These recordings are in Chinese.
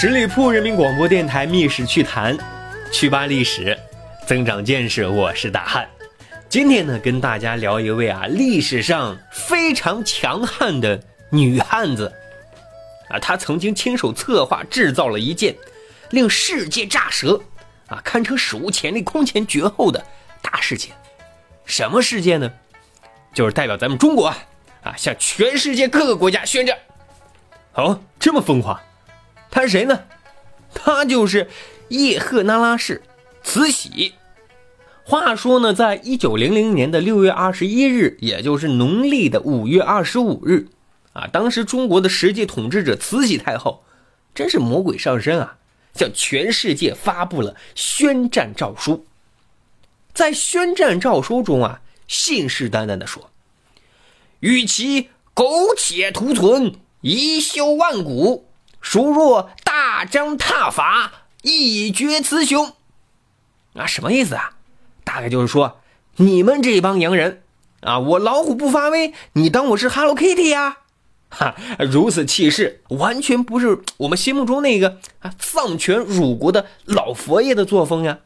十里铺人民广播电台《密史趣谈》，趣吧历史，增长见识。我是大汉，今天呢，跟大家聊一位啊历史上非常强悍的女汉子啊，她曾经亲手策划制造了一件令世界炸舌啊，堪称史无前例、空前绝后的大事件。什么事件呢？就是代表咱们中国啊，向全世界各个国家宣战。哦，这么疯狂！他是谁呢？他就是叶赫那拉氏慈禧。话说呢，在一九零零年的六月二十一日，也就是农历的五月二十五日，啊，当时中国的实际统治者慈禧太后，真是魔鬼上身啊，向全世界发布了宣战诏书。在宣战诏书中啊，信誓旦旦地说：“与其苟且图存，贻修万古。”孰若大张挞伐，一决雌雄？啊，什么意思啊？大概就是说，你们这帮洋人啊，我老虎不发威，你当我是 Hello Kitty 呀？哈，如此气势，完全不是我们心目中那个啊丧权辱国的老佛爷的作风呀。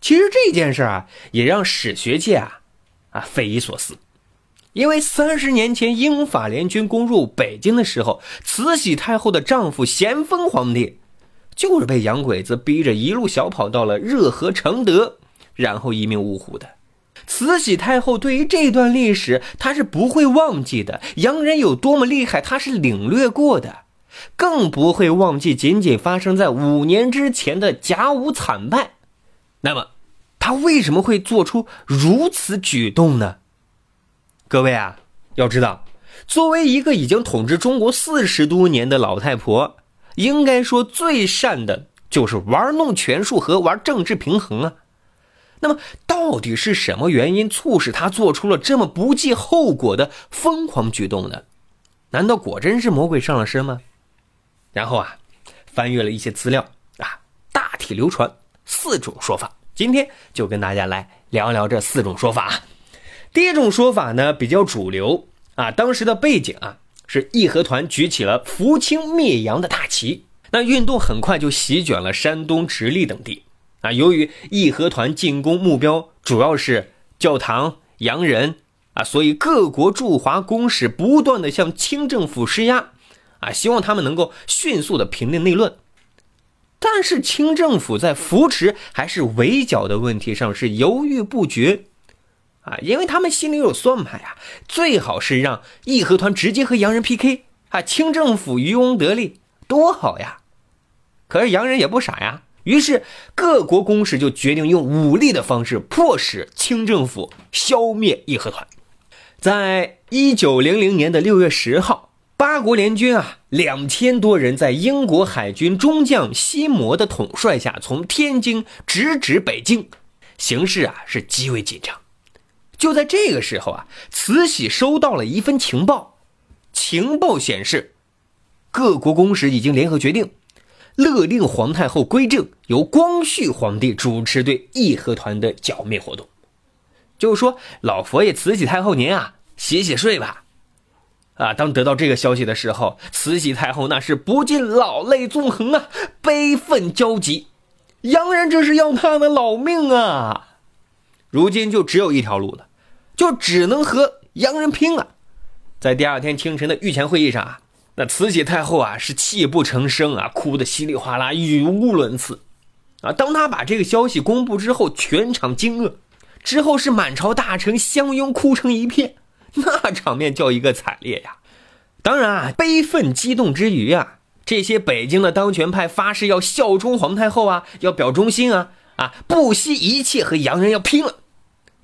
其实这件事啊，也让史学界啊啊匪夷所思。因为三十年前英法联军攻入北京的时候，慈禧太后的丈夫咸丰皇帝就是被洋鬼子逼着一路小跑到了热河承德，然后一命呜呼的。慈禧太后对于这段历史，她是不会忘记的。洋人有多么厉害，她是领略过的，更不会忘记仅仅发生在五年之前的甲午惨败。那么，她为什么会做出如此举动呢？各位啊，要知道，作为一个已经统治中国四十多年的老太婆，应该说最善的就是玩弄权术和玩政治平衡啊。那么，到底是什么原因促使她做出了这么不计后果的疯狂举动呢？难道果真是魔鬼上了身吗？然后啊，翻阅了一些资料啊，大体流传四种说法。今天就跟大家来聊聊这四种说法。第一种说法呢比较主流啊，当时的背景啊是义和团举起了扶清灭洋的大旗，那运动很快就席卷了山东、直隶等地啊。由于义和团进攻目标主要是教堂、洋人啊，所以各国驻华公使不断的向清政府施压啊，希望他们能够迅速的平定内乱。但是清政府在扶持还是围剿的问题上是犹豫不决。啊，因为他们心里有算盘呀，最好是让义和团直接和洋人 PK，啊，清政府渔翁得利，多好呀！可是洋人也不傻呀，于是各国公使就决定用武力的方式迫使清政府消灭义和团。在一九零零年的六月十号，八国联军啊，两千多人在英国海军中将西摩的统帅下，从天津直指北京，形势啊是极为紧张。就在这个时候啊，慈禧收到了一份情报，情报显示，各国公使已经联合决定，勒令皇太后归政，由光绪皇帝主持对义和团的剿灭活动。就是说，老佛爷慈禧太后您啊，洗洗睡吧。啊，当得到这个消息的时候，慈禧太后那是不禁老泪纵横啊，悲愤交集。洋人这是要他的老命啊！如今就只有一条路了，就只能和洋人拼了。在第二天清晨的御前会议上啊，那慈禧太后啊是泣不成声啊，哭得稀里哗啦，语无伦次啊。当他把这个消息公布之后，全场惊愕，之后是满朝大臣相拥，哭成一片，那场面叫一个惨烈呀！当然啊，悲愤激动之余啊，这些北京的当权派发誓要效忠皇太后啊，要表忠心啊，啊，不惜一切和洋人要拼了。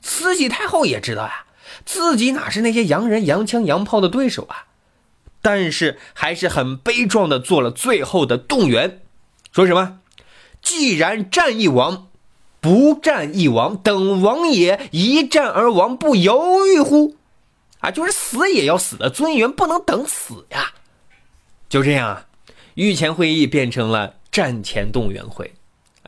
慈禧太后也知道呀。自己哪是那些洋人洋枪洋炮的对手啊？但是还是很悲壮的做了最后的动员，说什么：“既然战一亡，不战亦亡，等王也一战而亡，不犹豫乎？”啊，就是死也要死的尊严，不能等死呀！就这样啊，御前会议变成了战前动员会。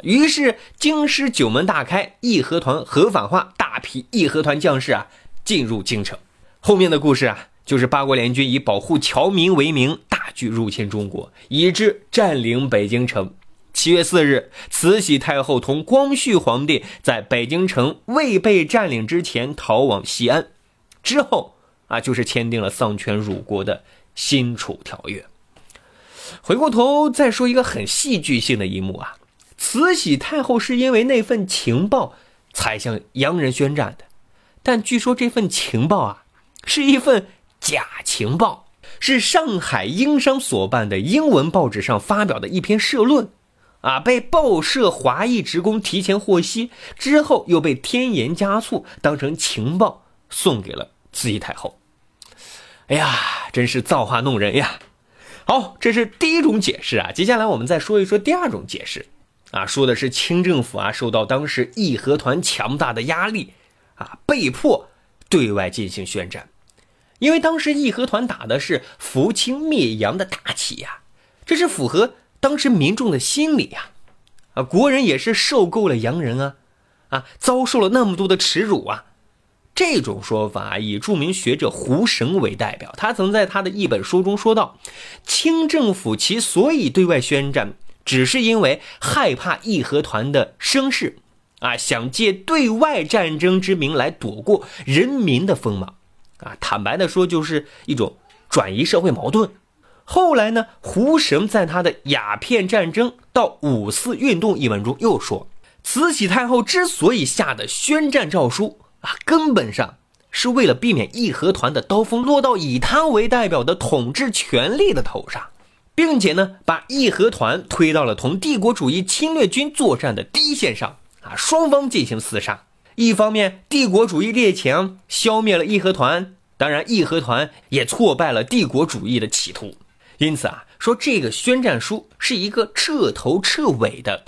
于是京师九门大开，义和团合法化，大批义和团将士啊。进入京城，后面的故事啊，就是八国联军以保护侨民为名，大举入侵中国，以致占领北京城。七月四日，慈禧太后同光绪皇帝在北京城未被占领之前逃往西安，之后啊，就是签订了丧权辱国的辛楚条约。回过头再说一个很戏剧性的一幕啊，慈禧太后是因为那份情报才向洋人宣战的。但据说这份情报啊，是一份假情报，是上海英商所办的英文报纸上发表的一篇社论，啊，被报社华裔职工提前获悉之后，又被添盐加醋当成情报送给了慈禧太后。哎呀，真是造化弄人呀！好，这是第一种解释啊。接下来我们再说一说第二种解释，啊，说的是清政府啊受到当时义和团强大的压力。啊，被迫对外进行宣战，因为当时义和团打的是扶清灭洋的大旗呀，这是符合当时民众的心理呀。啊，国人也是受够了洋人啊，啊，遭受了那么多的耻辱啊。这种说法以著名学者胡绳为代表，他曾在他的一本书中说道：清政府其所以对外宣战，只是因为害怕义和团的声势。啊，想借对外战争之名来躲过人民的锋芒，啊，坦白的说，就是一种转移社会矛盾。后来呢，胡绳在他的《鸦片战争到五四运动》一文中又说，慈禧太后之所以下的宣战诏书啊，根本上是为了避免义和团的刀锋落到以他为代表的统治权力的头上，并且呢，把义和团推到了同帝国主义侵略军作战的第一线上。啊，双方进行厮杀。一方面，帝国主义列强消灭了义和团，当然，义和团也挫败了帝国主义的企图。因此啊，说这个宣战书是一个彻头彻尾的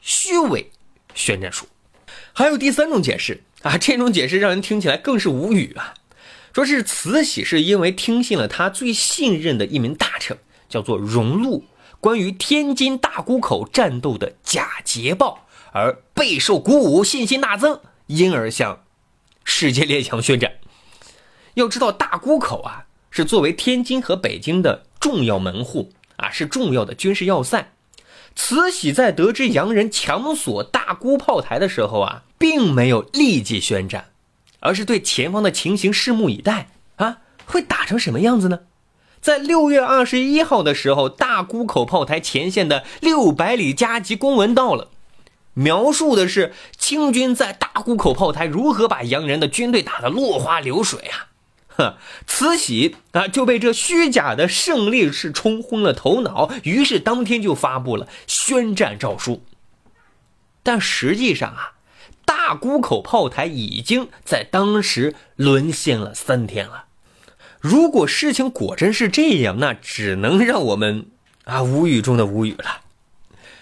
虚伪宣战书。还有第三种解释啊，这种解释让人听起来更是无语啊。说是慈禧是因为听信了他最信任的一名大臣，叫做荣禄，关于天津大沽口战斗的假捷报。而备受鼓舞，信心大增，因而向世界列强宣战。要知道，大沽口啊，是作为天津和北京的重要门户啊，是重要的军事要塞。慈禧在得知洋人强锁大沽炮台的时候啊，并没有立即宣战，而是对前方的情形拭目以待啊，会打成什么样子呢？在六月二十一号的时候，大沽口炮台前线的六百里加急公文到了。描述的是清军在大沽口炮台如何把洋人的军队打得落花流水啊！呵，慈禧啊就被这虚假的胜利是冲昏了头脑，于是当天就发布了宣战诏书。但实际上啊，大沽口炮台已经在当时沦陷了三天了。如果事情果真是这样，那只能让我们啊无语中的无语了。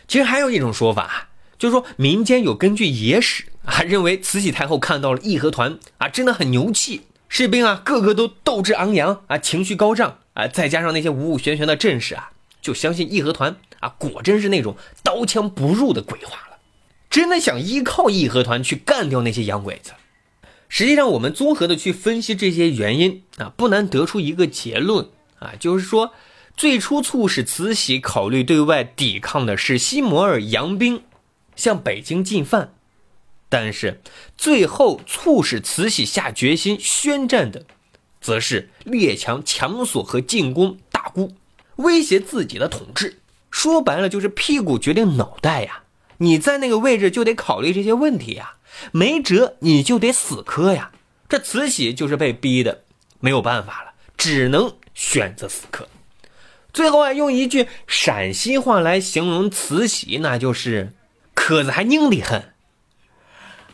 其实还有一种说法。就是说，民间有根据野史啊，认为慈禧太后看到了义和团啊，真的很牛气，士兵啊个个都斗志昂扬啊，情绪高涨啊，再加上那些武武玄玄的阵势啊，就相信义和团啊，果真是那种刀枪不入的鬼话了，真的想依靠义和团去干掉那些洋鬼子。实际上，我们综合的去分析这些原因啊，不难得出一个结论啊，就是说，最初促使慈禧考虑对外抵抗的是西摩尔洋兵。向北京进犯。但是，最后促使慈禧下决心宣战的，则是列强强索和进攻大沽，威胁自己的统治。说白了，就是屁股决定脑袋呀！你在那个位置就得考虑这些问题呀，没辙你就得死磕呀。这慈禧就是被逼的，没有办法了，只能选择死磕。最后啊，用一句陕西话来形容慈禧，那就是“磕子还拧的很”。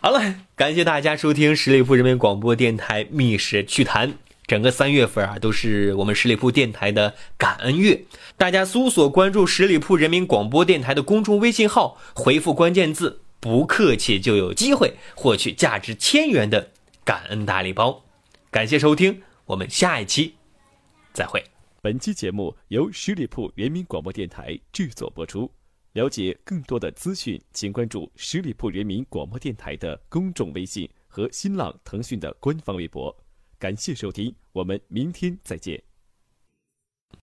好了，感谢大家收听十里铺人民广播电台《密室趣谈》。整个三月份啊，都是我们十里铺电台的感恩月。大家搜索关注十里铺人民广播电台的公众微信号，回复关键字“不客气”，就有机会获取价值千元的感恩大礼包。感谢收听，我们下一期再会。本期节目由十里铺人民广播电台制作播出。了解更多的资讯，请关注十里铺人民广播电台的公众微信和新浪、腾讯的官方微博。感谢收听，我们明天再见。